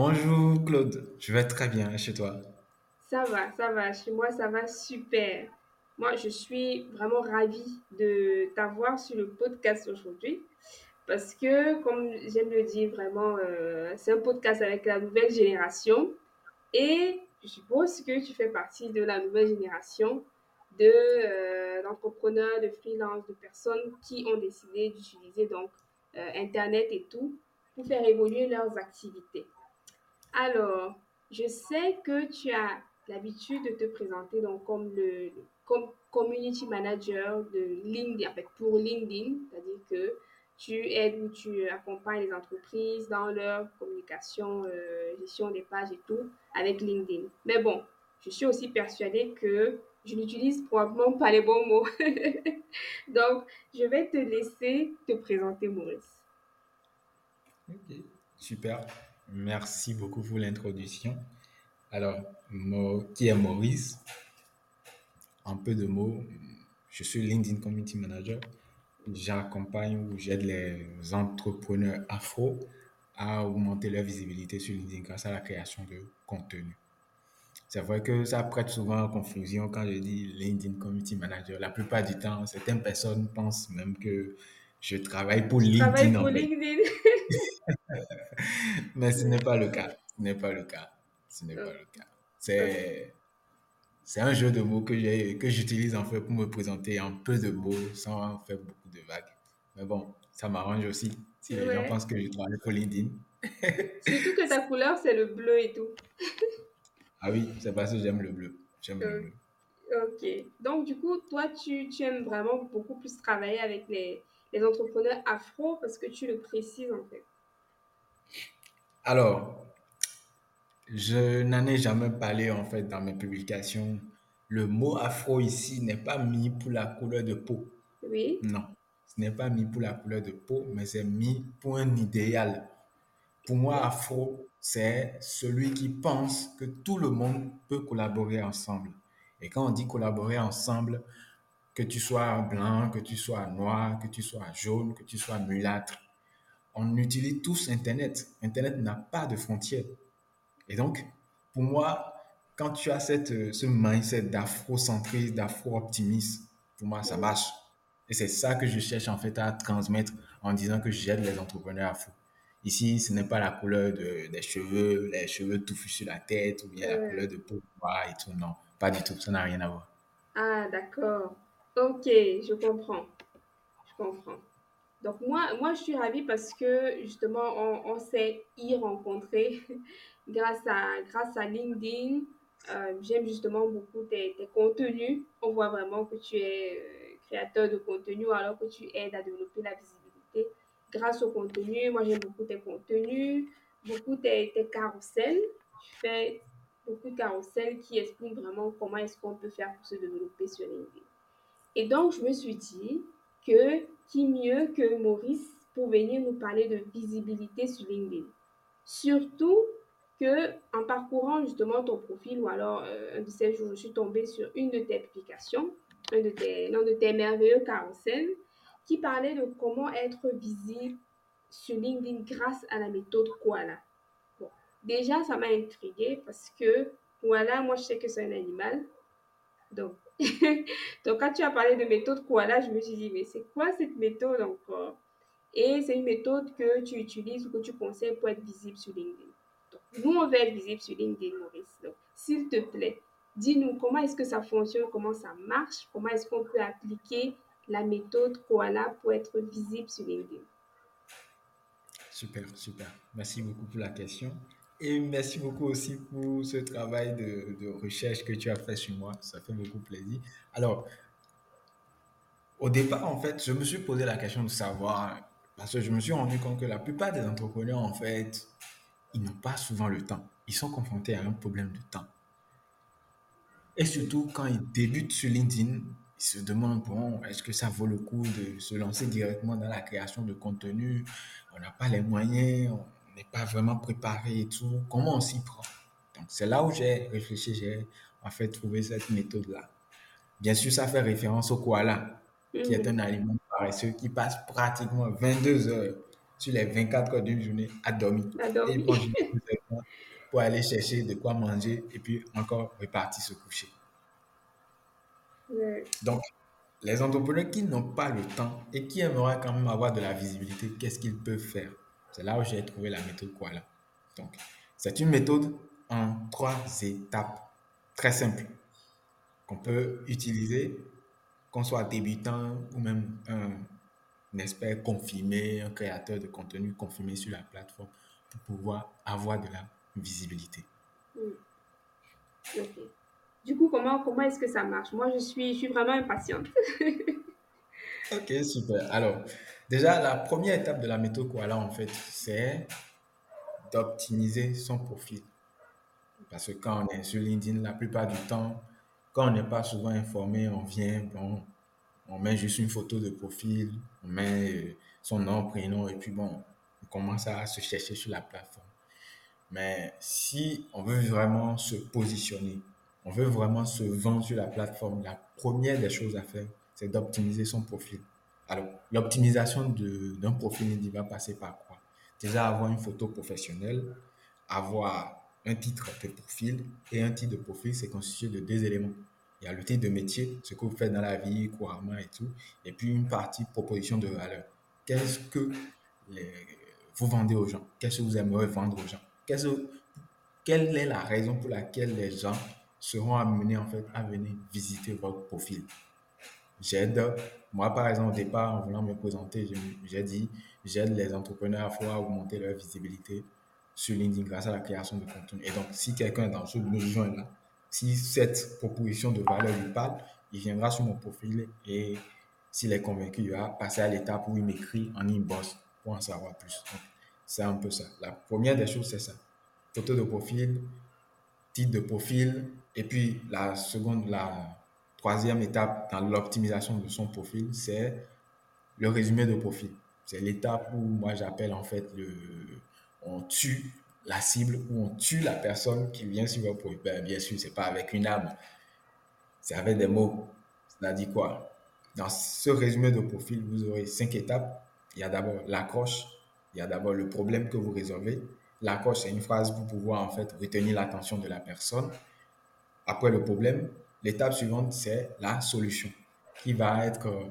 Bonjour Claude, je vais très bien chez toi? Ça va, ça va, chez moi ça va super. Moi, je suis vraiment ravie de t'avoir sur le podcast aujourd'hui parce que, comme j'aime le dire vraiment, euh, c'est un podcast avec la nouvelle génération et je suppose que tu fais partie de la nouvelle génération euh, d'entrepreneurs, de freelance, de personnes qui ont décidé d'utiliser donc euh, Internet et tout pour faire évoluer leurs activités. Alors, je sais que tu as l'habitude de te présenter donc comme le comme community manager de LinkedIn, fait, pour LinkedIn, c'est-à-dire que tu aides ou tu accompagnes les entreprises dans leur communication, euh, gestion des pages et tout avec LinkedIn. Mais bon, je suis aussi persuadée que je n'utilise probablement pas les bons mots. Donc, je vais te laisser te présenter, Maurice. Ok, super. Merci beaucoup pour l'introduction. Alors, qui est Maurice? En peu de mots, je suis LinkedIn Community Manager. J'accompagne ou j'aide les entrepreneurs afro à augmenter leur visibilité sur LinkedIn grâce à la création de contenu. C'est vrai que ça prête souvent à confusion quand je dis LinkedIn Community Manager. La plupart du temps, certaines personnes pensent même que je travaille pour LinkedIn. Travaille pour en fait. LinkedIn. Mais ce n'est pas le cas. Ce n'est pas le cas. Ce n'est pas le cas. C'est, c'est un jeu de mots que j'ai, que j'utilise en fait pour me présenter en peu de mots sans faire beaucoup de vagues. Mais bon, ça m'arrange aussi si les gens Ouais. pensent que je travaille pour LinkedIn. Surtout que ta couleur, c'est le bleu et tout. Ah oui, c'est parce que j'aime le bleu. J'aime le bleu. Ok. Donc, du coup, toi, tu, tu aimes vraiment beaucoup plus travailler avec les, les entrepreneurs afro parce que tu le précises en fait. Alors, je n'en ai jamais parlé en fait dans mes publications. Le mot afro ici n'est pas mis pour la couleur de peau. Oui. Non, ce n'est pas mis pour la couleur de peau, mais c'est mis pour un idéal. Pour moi, afro, c'est celui qui pense que tout le monde peut collaborer ensemble. Et quand on dit collaborer ensemble, que tu sois blanc, que tu sois noir, que tu sois jaune, que tu sois mulâtre, on utilise tous Internet. Internet n'a pas de frontières. Et donc, pour moi, quand tu as cette, ce mindset d'afrocentrisme, d'afro-optimisme, pour moi, ça marche. Et c'est ça que je cherche en fait à transmettre en disant que j'aide les entrepreneurs afro. Ici, ce n'est pas la couleur de- des cheveux, les cheveux touffus sur la tête ou bien la couleur de peau noire et tout. Non, pas du tout. Ça n'a rien à voir. Ah, d'accord. Ok, je comprends. Je comprends. Donc moi, moi, je suis ravie parce que justement, on, on s'est y rencontrés grâce à, grâce à LinkedIn. Euh, j'aime justement beaucoup tes, tes contenus. On voit vraiment que tu es euh, créateur de contenu alors que tu aides à développer la visibilité grâce au contenu. Moi, j'aime beaucoup tes contenus, beaucoup tes, tes carousels. Tu fais beaucoup de carousels qui expliquent vraiment comment est-ce qu'on peut faire pour se développer sur LinkedIn. Et donc, je me suis dit que qui mieux que Maurice pour venir nous parler de visibilité sur LinkedIn. Surtout que en parcourant justement ton profil ou alors euh, un de ces jours, je suis tombée sur une de tes publications, un de tes, l'un de tes merveilleux carousels qui parlait de comment être visible sur LinkedIn grâce à la méthode Koala. Bon, déjà, ça m'a intriguée parce que Koala, moi, je sais que c'est un animal. Donc, donc, quand tu as parlé de méthode Koala, je me suis dit, mais c'est quoi cette méthode encore? Et c'est une méthode que tu utilises ou que tu conseilles pour être visible sur LinkedIn. Donc, nous, on veut être visible sur LinkedIn, Maurice. Donc, s'il te plaît, dis-nous comment est-ce que ça fonctionne, comment ça marche, comment est-ce qu'on peut appliquer la méthode Koala pour être visible sur LinkedIn. Super, super. Merci beaucoup pour la question. Et merci beaucoup aussi pour ce travail de, de recherche que tu as fait sur moi. Ça fait beaucoup plaisir. Alors, Au départ, en fait, je me suis posé la question de savoir, parce que je me suis rendu compte que la plupart des entrepreneurs, en fait, ils n'ont pas souvent le temps. Ils sont confrontés à un problème de temps. Et surtout, quand ils débutent sur LinkedIn, ils se demandent, bon, est-ce que ça vaut le coup de se lancer directement dans la création de contenu? On n'a pas les moyens, n'est pas vraiment préparé et tout. Comment on s'y prend? Donc, c'est là où j'ai réfléchi, j'ai en fait trouvé cette méthode-là. Bien sûr, ça fait référence au koala, qui est un aliment paresseux qui passe pratiquement 22 heures sur les 24 heures d'une journée à dormir. À dormir. Et il mange directement pour aller chercher de quoi manger et puis encore repartir se coucher. Donc, les entrepreneurs qui n'ont pas le temps et qui aimeraient quand même avoir de la visibilité, qu'est-ce qu'ils peuvent faire? C'est là où j'ai trouvé la méthode Koala. Donc, c'est une méthode en trois étapes très simple qu'on peut utiliser, qu'on soit débutant ou même un, expert confirmé, un créateur de contenu confirmé sur la plateforme pour pouvoir avoir de la visibilité. Ok. Du coup, comment, comment est-ce que ça marche? Moi, je suis, je suis vraiment impatiente. Ok, super. Alors, déjà, la première étape de la méthode Koala, en fait, c'est d'optimiser son profil. Parce que quand on est sur LinkedIn, la plupart du temps, quand on n'est pas souvent informé, on vient, bon, on met juste une photo de profil, on met euh, son nom, prénom, et puis bon, on commence à se chercher sur la plateforme. Mais si on veut vraiment se positionner, on veut vraiment se vendre sur la plateforme, la première des choses à faire, c'est d'optimiser son profil. Alors, l'optimisation d'un profil LinkedIn va passer par quoi? Déjà, avoir une photo professionnelle, avoir un titre de profil, et un titre de profil, c'est constitué de deux éléments. Il y a le titre de métier, ce que vous faites dans la vie couramment et tout, et puis une partie proposition de valeur. Qu'est-ce que vous vendez aux gens? Qu'est-ce que vous aimeriez vendre aux gens? Quelle est la raison pour laquelle les gens seront amenés en fait à venir visiter votre profil? J'aide, moi par exemple au départ en voulant me présenter, j'ai dit j'aide les entrepreneurs à pouvoir augmenter leur visibilité sur LinkedIn grâce à la création de contenu. Et donc si quelqu'un dans ce besoin là, si cette proposition de valeur lui parle, il viendra sur mon profil et s'il est convaincu, il va passer à l'étape où il m'écrit en inbox pour en savoir plus. C'est un peu ça. La première des choses, c'est ça. Photo de profil, titre de profil. Et puis la seconde, la troisième étape dans l'optimisation de son profil, c'est le résumé de profil. C'est l'étape où moi j'appelle en fait le, on tue la cible, où on tue la personne qui vient sur votre profil. Ben, bien sûr, c'est pas avec une arme, c'est avec des mots. Ça dit quoi? Dans ce résumé de profil, vous aurez cinq étapes. Il y a d'abord l'accroche, il y a d'abord le problème que vous résolvez. L'accroche, c'est une phrase pour pouvoir en fait retenir l'attention de la personne. Après le problème, l'étape suivante, c'est la solution qui va être euh,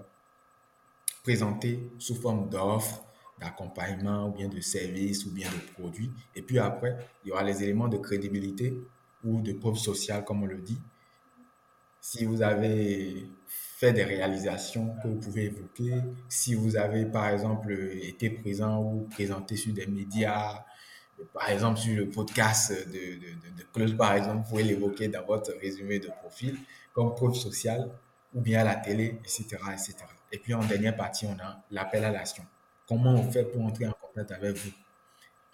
présentée sous forme d'offres, d'accompagnement ou bien de services ou bien de produits. Et puis après, il y aura les éléments de crédibilité ou de preuve sociale, comme on le dit. Si vous avez fait des réalisations que vous pouvez évoquer, si vous avez par exemple été présent ou présenté sur des médias, par exemple sur le podcast de, de, de, par exemple, vous pouvez l'évoquer dans votre résumé de profil comme preuve sociale ou bien à la télé, etc., etc. Et puis en dernière partie, on a l'appel à l'action. Comment on fait pour entrer en contact avec vous?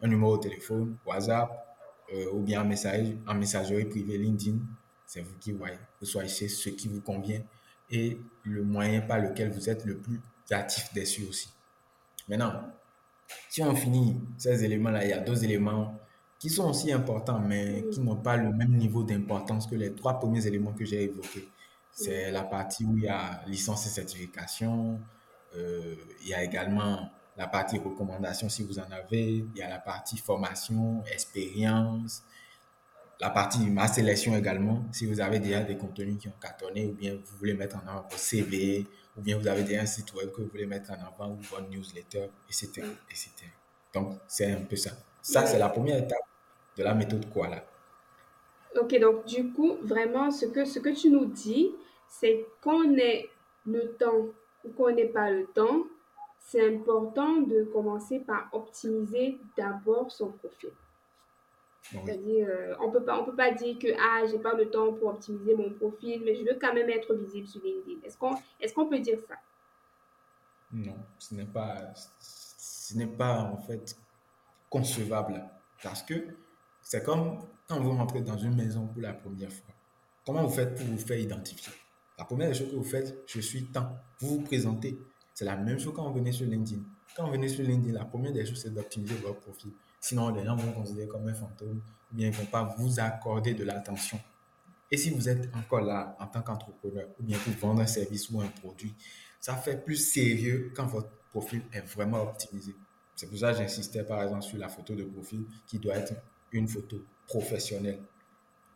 Un numéro de téléphone, WhatsApp, euh, ou bien un message, messagerie privée LinkedIn, c'est vous qui voyez. Vous choisissez ce qui vous convient et le moyen par lequel vous êtes le plus actif dessus aussi. Maintenant, si on finit ces éléments-là, il y a deux éléments qui sont aussi importants, mais qui n'ont pas le même niveau d'importance que les trois premiers éléments que j'ai évoqués. C'est la partie où il y a licence et certification, euh, il y a également la partie recommandation si vous en avez, il y a la partie formation, expérience, la partie ma sélection également, si vous avez déjà des contenus qui ont cartonné ou bien vous voulez mettre en avant votre CV ou bien vous avez déjà un site web que vous voulez mettre en avant ou votre newsletter, etc. etc. Donc, c'est un peu ça. Ça, c'est la première étape de la méthode Koala. Ok, donc du coup, vraiment, ce que, ce que tu nous dis, c'est qu'on ait le temps ou qu'on n'ait pas le temps, c'est important de commencer par optimiser d'abord son profil. Oui. C'est-à-dire, euh, on peut pas, on peut pas dire que ah, j'ai pas le temps pour optimiser mon profil, mais je veux quand même être visible sur LinkedIn. Est-ce qu'on, est-ce qu'on peut dire ça? Non, ce n'est pas, ce n'est pas en fait concevable parce que c'est comme quand vous rentrez dans une maison pour la première fois. Comment vous faites pour vous faire identifier? La première des choses que vous faites, je suis temps. Vous vous présentez. C'est la même chose quand vous venez sur LinkedIn. Quand vous venez sur LinkedIn, la première des choses, c'est d'optimiser votre profil. Sinon, les gens vont vous considérer comme un fantôme ou bien ils ne vont pas vous accorder de l'attention. Et si vous êtes encore là en tant qu'entrepreneur ou bien pour vendre un service ou un produit, ça fait plus sérieux quand votre profil est vraiment optimisé. C'est pour ça que j'insistais par exemple sur la photo de profil qui doit être une photo professionnelle.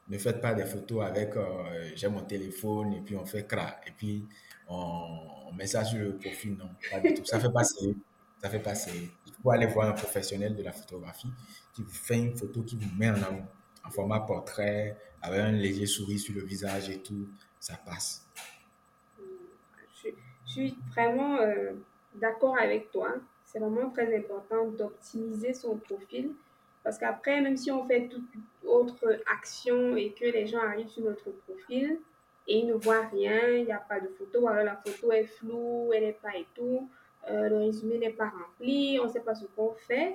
Ne faites pas des photos avec euh, j'ai mon téléphone et puis on fait cra et puis on, met ça sur le profil. Non, pas du tout. Ça fait pas sérieux. Ça fait pas sérieux. Faut aller voir un professionnel de la photographie qui vous fait une photo qui vous met en avant en format portrait avec un léger sourire sur le visage et tout. Ça passe. Je suis vraiment euh, d'accord avec toi. C'est vraiment très important d'optimiser son profil parce qu'après, même si on fait toute autre action et que les gens arrivent sur notre profil et ils ne voient rien, il n'y a pas de photo, alors la photo est floue, elle n'est pas et tout, euh, le résumé n'est pas rempli, on ne sait pas ce qu'on fait.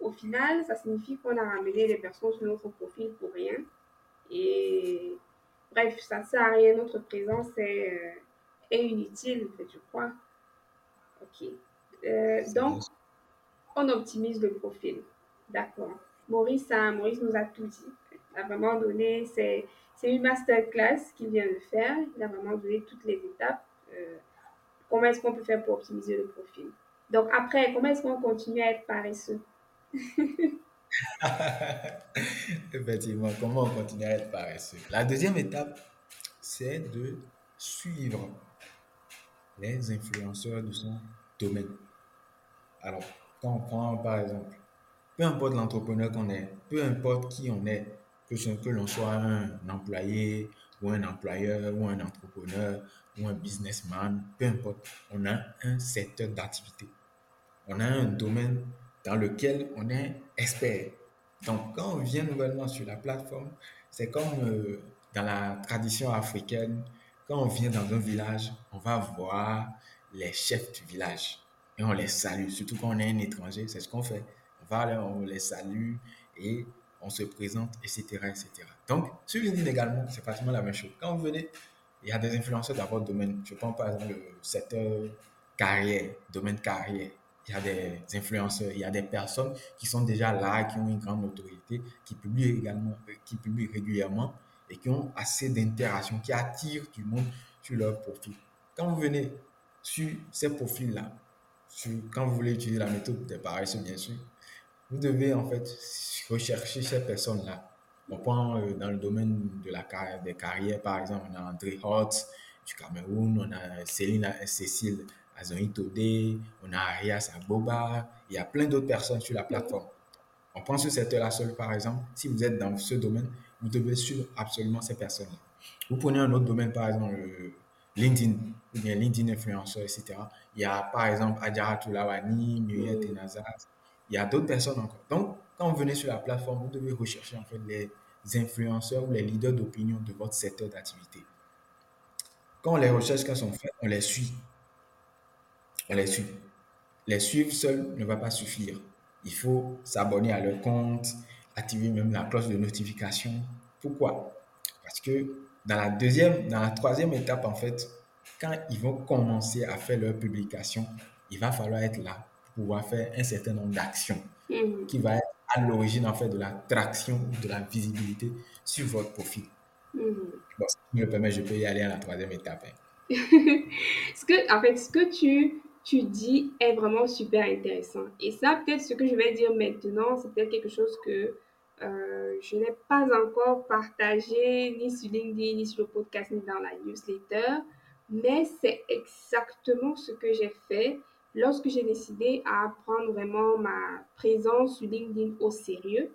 Au final, ça signifie qu'on a ramené les personnes sur notre profil pour rien. Et bref, ça ne sert à rien, notre présence est, euh, est inutile, en fait, je crois. Ok. Euh, donc, on optimise le profil. D'accord. Maurice, Maurice nous a tout dit. Il a vraiment donné, c'est, une masterclass qu'il vient de faire. Il a vraiment donné toutes les étapes. Euh, comment est-ce qu'on peut faire pour optimiser le profil? Donc après, comment est-ce qu'on continue à être paresseux? Effectivement, comment on continue à être paresseux? La deuxième étape, c'est de suivre les influenceurs de son domaine. Alors, quand on prend par exemple peu importe l'entrepreneur qu'on est, peu importe qui on est, que, l'on soit un employé ou un employeur ou un entrepreneur ou un businessman, peu importe, on a un secteur d'activité. On a un domaine dans lequel on est expert. Donc, quand on vient nouvellement sur la plateforme, c'est comme euh, dans la tradition africaine, quand on vient dans un village, on va voir les chefs du village et on les salue, surtout quand on est un étranger, c'est ce qu'on fait on les salue et on se présente, etc. etc. Donc, sur LinkedIn également, c'est pratiquement la même chose. Quand vous venez, il y a des influenceurs dans votre domaine. Je prends par exemple le secteur carrière, domaine carrière. Il y a des influenceurs, il y a des personnes qui sont déjà là, qui ont une grande notoriété, qui publient également, euh, qui publient régulièrement et qui ont assez d'interactions, qui attirent du monde sur leur profil. Quand vous venez sur ces profils-là, quand vous voulez utiliser la méthode des pareils, bien sûr, vous devez en fait rechercher ces personnes-là. On prend euh, dans le domaine de la carrière, des carrières, par exemple, on a André Hotz du Cameroun, on a Céline Cécile Azoni on a Arias Aboba, il y a plein d'autres personnes sur la plateforme. On prend ce secteur-là seul, par exemple, si vous êtes dans ce domaine, vous devez suivre absolument ces personnes-là. Vous prenez un autre domaine, par exemple, LinkedIn, ou bien LinkedIn influenceur, etc. Il y a, par exemple, Adjara Toulawani, Muriel Tenazas, il y a d'autres personnes encore. Donc, quand vous venez sur la plateforme, vous devez rechercher en fait les influenceurs ou les leaders d'opinion de votre secteur d'activité. Quand les recherches sont faites, on les suit. On les suit. Les suivre seul ne va pas suffire. Il faut s'abonner à leur compte, activer même la cloche de notification. Pourquoi? Parce que dans la deuxième, dans la troisième étape, en fait, quand ils vont commencer à faire leur publication, il va falloir être là pouvoir faire un certain nombre d'actions mhm. qui va être à l'origine en fait de la traction de la visibilité sur votre profil. Mhm. Bon, si tu me permets, je peux y aller à la troisième étape. Hein. ce que, en fait, ce que tu, tu dis est vraiment super intéressant. Et ça, peut-être ce que je vais dire maintenant, c'est peut-être quelque chose que euh, je n'ai pas encore partagé ni sur LinkedIn, ni sur le podcast, ni dans la newsletter. Mais c'est exactement ce que j'ai fait lorsque j'ai décidé à prendre vraiment ma présence sur LinkedIn au sérieux,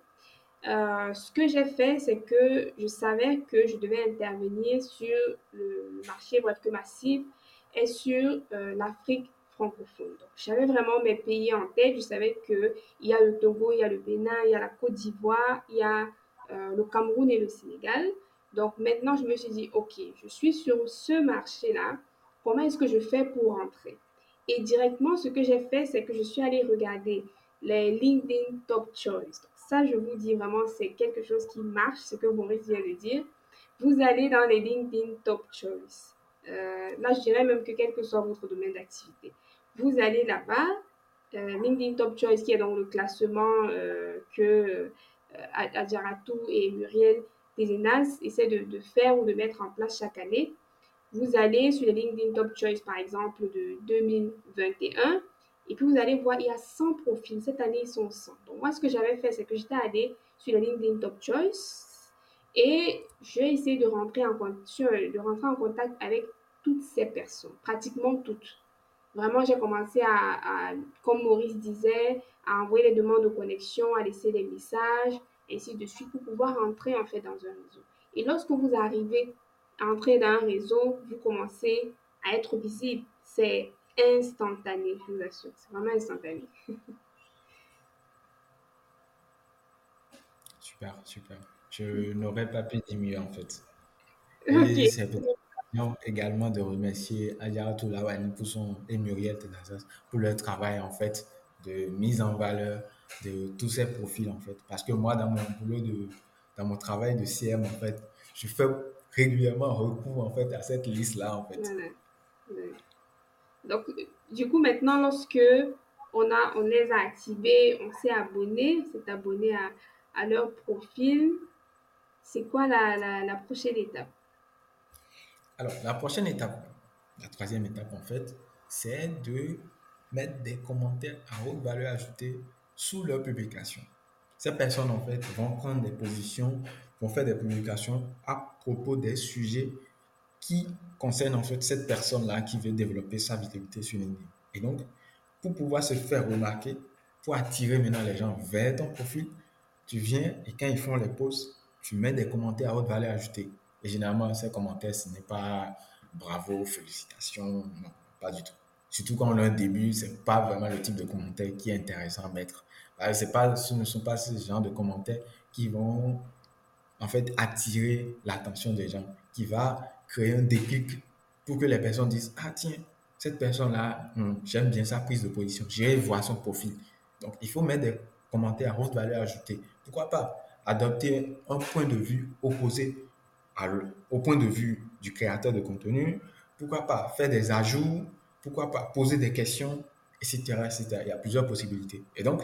euh, ce que j'ai fait, c'est que je savais que je devais intervenir sur le marché, bref, que ma cible est sur euh, l'Afrique francophone. J'avais vraiment mes pays en tête. Je savais qu'il y a le Togo, il y a le Bénin, il y a la Côte d'Ivoire, il y a euh, le Cameroun et le Sénégal. Donc, maintenant, je me suis dit, OK, je suis sur ce marché-là. Comment est-ce que je fais pour rentrer? Et directement, ce que j'ai fait, c'est que je suis allée regarder les LinkedIn Top Choice. ça, je vous dis vraiment, c'est quelque chose qui marche, ce que Maurice vient de dire. Vous allez dans les LinkedIn Top Choice. Euh, là, je dirais même que quel que soit votre domaine d'activité, vous allez là-bas, euh, LinkedIn Top Choice, qui est dans le classement euh, que Adjaratou et Muriel Desenas essaient de, faire ou de mettre en place chaque année. Vous allez sur les LinkedIn Top Choice, par exemple, de 2021, et puis vous allez voir, il y a 100 profils. Cette année, ils sont 100. Donc, moi, ce que j'avais fait, c'est que j'étais allée sur les LinkedIn Top Choice et j'ai essayé de rentrer, en, de rentrer en contact avec toutes ces personnes, pratiquement toutes. Vraiment, j'ai commencé à, comme Maurice disait, à envoyer les demandes de connexion, à laisser des messages, ainsi de suite, pour pouvoir rentrer en fait dans un réseau. Et lorsque vous arrivez entrer dans un réseau, vous commencez à être visible. C'est instantané, je vous assure. C'est vraiment instantané. super, super. Je n'aurais pas pu dire mieux en fait. Et c'est également de remercier Ayara Toulawani pour son et Muriel Tenazas pour leur travail en fait de mise en valeur de tous ces profils en fait. Parce que moi, dans mon boulot, de, dans mon travail de CM en fait, je fais régulièrement recours en fait à cette liste-là en fait. Donc, du coup, maintenant, lorsque on, a, on les a activés, on s'est abonné, on s'est abonné à, à leur profil, c'est quoi la, la, la prochaine étape? Alors, la prochaine étape, la troisième étape en fait, c'est de mettre des commentaires à haute valeur ajoutée sous leur publication. Ces personnes en fait vont prendre des positions, faire des publications à propos des sujets qui concernent en fait cette personne-là qui veut développer sa visibilité sur LinkedIn. Et donc, pour pouvoir se faire remarquer, pour attirer maintenant les gens vers ton profil, tu viens et quand ils font les posts, tu mets des commentaires à haute valeur ajoutée. Et généralement, ces commentaires, ce n'est pas bravo, félicitations, non, pas du tout. Surtout quand on a un début, ce n'est pas vraiment le type de commentaire qui est intéressant à mettre. Pas, ce ne sont pas ce genre de commentaires qui vont en fait attirer l'attention des gens, qui va créer un déclic pour que les personnes disent Ah, tiens, cette personne-là, hmm, j'aime bien sa prise de position, j'irai voir son profil. Donc, il faut mettre des commentaires à haute valeur ajoutée. Pourquoi pas adopter un point de vue opposé au point de vue du créateur de contenu Pourquoi pas faire des ajouts Pourquoi pas poser des questions etc., etc. Il y a plusieurs possibilités. Et donc,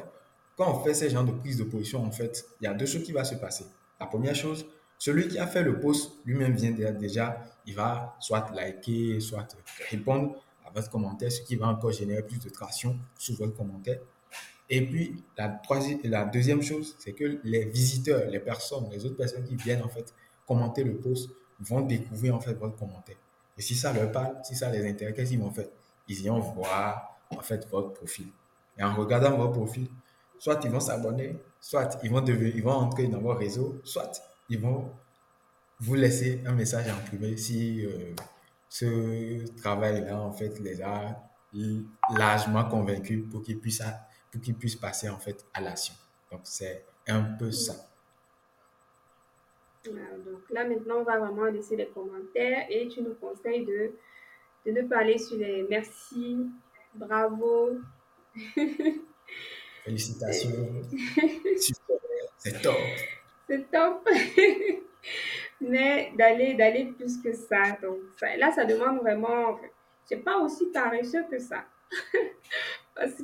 quand on fait ce genre de prise de position, en fait, il y a deux choses qui vont se passer. La première chose, celui qui a fait le post lui-même vient déjà, il va soit liker, soit répondre à votre commentaire, ce qui va encore générer plus de traction sur votre commentaire. Et puis, la, deuxième chose, c'est que les visiteurs, les personnes, les autres personnes qui viennent en fait commenter le post vont découvrir en fait votre commentaire. Et si ça leur parle, si ça les intéresse, qu'est-ce qu'ils vont faire Ils iront voir en fait votre profil. Et en regardant votre profil, soit ils vont s'abonner, soit ils vont, devenir, ils vont entrer dans votre réseau, soit ils vont vous laisser un message en privé si euh, ce travail-là, en fait, les a largement convaincus pour qu'ils puissent, pour qu'ils puissent passer, en fait, à l'action. Donc, c'est un peu ça. donc là, maintenant, on va vraiment laisser les commentaires et tu nous conseilles de, de ne pas aller sur les merci, bravo. Félicitations. C'est top. C'est top. Mais d'aller d'aller plus que ça. Donc là, ça demande vraiment. Je pas aussi paresseux que ça. Parce que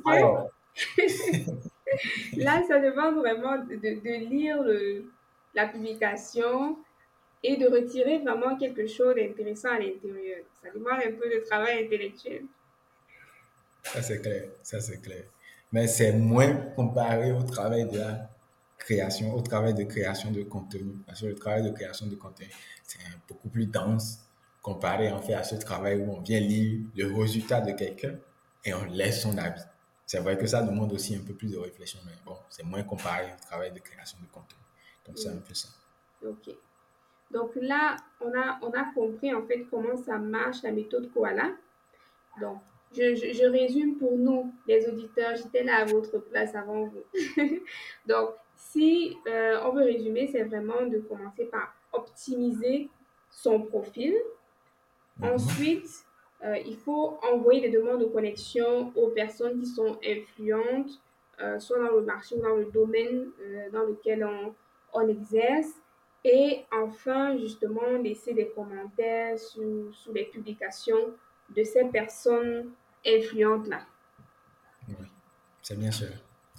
là, ça demande vraiment de, de lire le, la publication et de retirer vraiment quelque chose d'intéressant à l'intérieur. Ça demande un peu de travail intellectuel. Ça, c'est clair. Ça, c'est clair. Mais c'est moins comparé au travail de la création, au travail de création de contenu. Parce que le travail de création de contenu, c'est beaucoup plus dense comparé en fait à ce travail où on vient lire le résultat de quelqu'un et on laisse son avis. C'est vrai que ça demande aussi un peu plus de réflexion, mais bon, c'est moins comparé au travail de création de contenu. Donc, c'est un peu ça. OK. Donc là, on a, on a compris en fait comment ça marche la méthode Koala. Donc, je, résume pour nous, les auditeurs, j'étais là à votre place avant vous. Donc, si euh, on veut résumer, c'est vraiment de commencer par optimiser son profil. Mhm. Ensuite, euh, il faut envoyer des demandes de connexion aux personnes qui sont influentes, euh, soit dans le marché ou dans le domaine dans lequel on, on, exerce. Et enfin, justement, laisser des commentaires sous, sous les publications de ces personnes influentes-là. Oui, c'est bien sûr.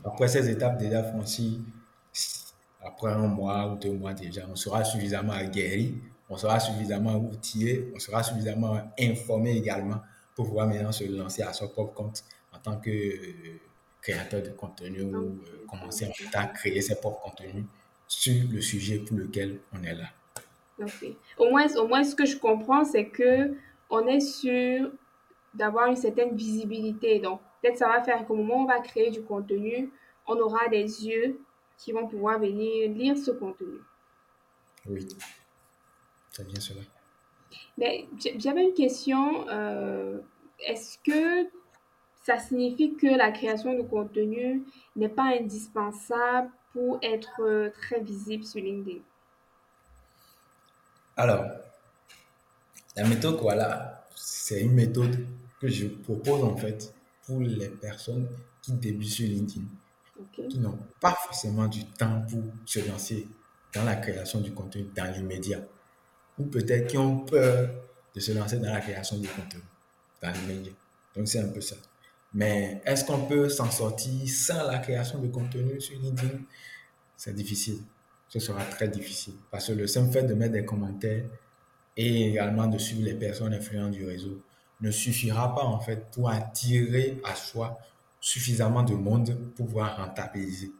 Après ces étapes déjà franchies, après un mois ou deux mois déjà, on sera suffisamment aguerri, on sera suffisamment outillé, on sera suffisamment informé également pour pouvoir maintenant se lancer à son propre compte en tant que euh, créateur de contenu ou euh, commencer en à créer ses propres contenus sur le sujet pour lequel on est là. Au moins, au moins, ce que je comprends, c'est que on est sûr d'avoir une certaine visibilité. Donc, peut-être ça va faire qu'au moment où on va créer du contenu, on aura des yeux qui vont pouvoir venir lire ce contenu. Oui, c'est bien cela. Mais j'avais une question. Euh, Est-ce que ça signifie que la création de contenu n'est pas indispensable pour être euh, très visible sur LinkedIn? Alors, la méthode voilà, c'est une méthode que je propose en fait pour les personnes qui débutent sur LinkedIn qui n'ont pas forcément du temps pour se lancer dans la création du contenu dans l'immédiat. Ou peut-être qui ont peur de se lancer dans la création du contenu dans l'immédiat. Donc c'est un peu ça. Mais est-ce qu'on peut s'en sortir sans la création de contenu sur LinkedIn? C'est difficile. Ce sera très difficile. Parce que le simple fait de mettre des commentaires et également de suivre les personnes influentes du réseau ne suffira pas en fait pour attirer à soi suffisamment de monde pour pouvoir rentabiliser.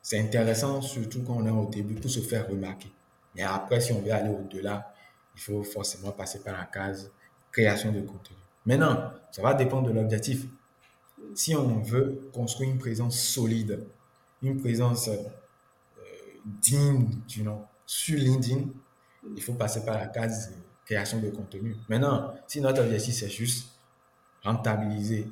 C'est intéressant, surtout quand on est au début, pour se faire remarquer. Mais après, si on veut aller au-delà, il faut forcément passer par la case création de contenu. Maintenant, ça va dépendre de l'objectif. Si on veut construire une présence solide, une présence euh, digne du nom sur LinkedIn, il faut passer par la case création de contenu. Maintenant, si notre objectif c'est juste rentabiliser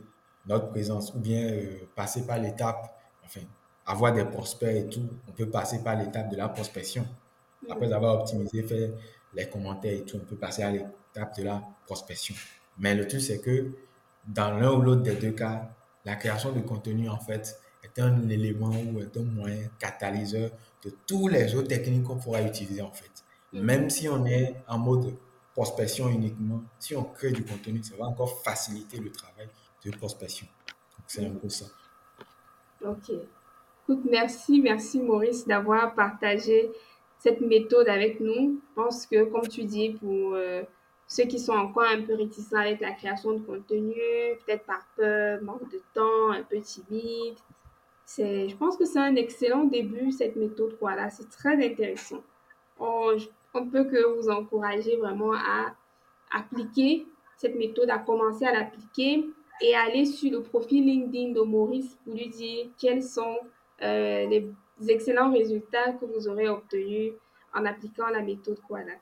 notre présence ou bien euh, passer par l'étape, enfin, avoir des prospects et tout, on peut passer par l'étape de la prospection. Après avoir optimisé, fait les commentaires et tout, on peut passer à l'étape de la prospection. Mais le truc, c'est que dans l'un ou l'autre des deux cas, la création de contenu, en fait, est un élément ou est un moyen catalyseur de tous les autres techniques qu'on pourra utiliser, en fait. Même si on est en mode prospection uniquement, si on crée du contenu, ça va encore faciliter le travail de prospection. C'est un peu ça. Ok. Écoute, merci, merci Maurice d'avoir partagé cette méthode avec nous. Je pense que, comme tu dis, pour euh, ceux qui sont encore un peu réticents avec la création de contenu, peut-être par peur, manque de temps, un peu timide, je pense que c'est un excellent début, cette méthode. Voilà, c'est très intéressant. On, on peut que vous encourager vraiment à appliquer cette méthode, à commencer à l'appliquer et aller sur le profil LinkedIn de Maurice pour lui dire quels sont euh, les excellents résultats que vous aurez obtenus en appliquant la méthode Koala.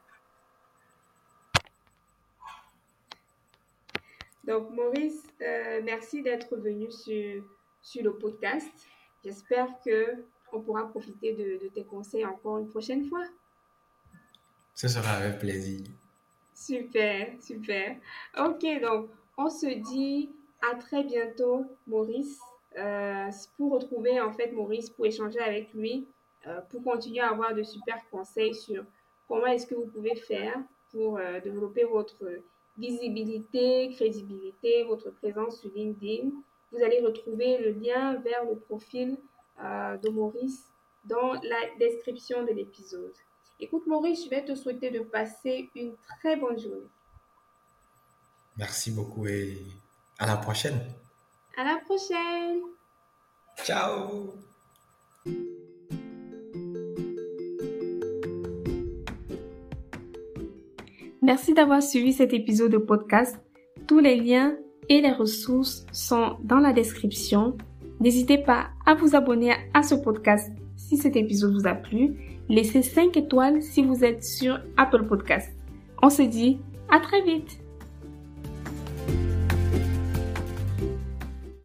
Donc, Maurice, euh, merci d'être venu sur, sur le podcast. J'espère que on pourra profiter de, de, tes conseils encore une prochaine fois. Ce sera avec plaisir. Super, super. Ok, donc on se dit à très bientôt, Maurice, euh, pour retrouver en fait Maurice, pour échanger avec lui, euh, pour continuer à avoir de super conseils sur comment est-ce que vous pouvez faire pour euh, développer votre visibilité, crédibilité, votre présence sur LinkedIn. Vous allez retrouver le lien vers le profil de Maurice dans la description de l'épisode. Écoute Maurice, je vais te souhaiter de passer une très bonne journée. Merci beaucoup et à la prochaine. À la prochaine. Ciao. Merci d'avoir suivi cet épisode de podcast. Tous les liens et les ressources sont dans la description. N'hésitez pas à vous abonner à ce podcast si cet épisode vous a plu. Laissez 5 étoiles si vous êtes sur Apple Podcast. On se dit à très vite.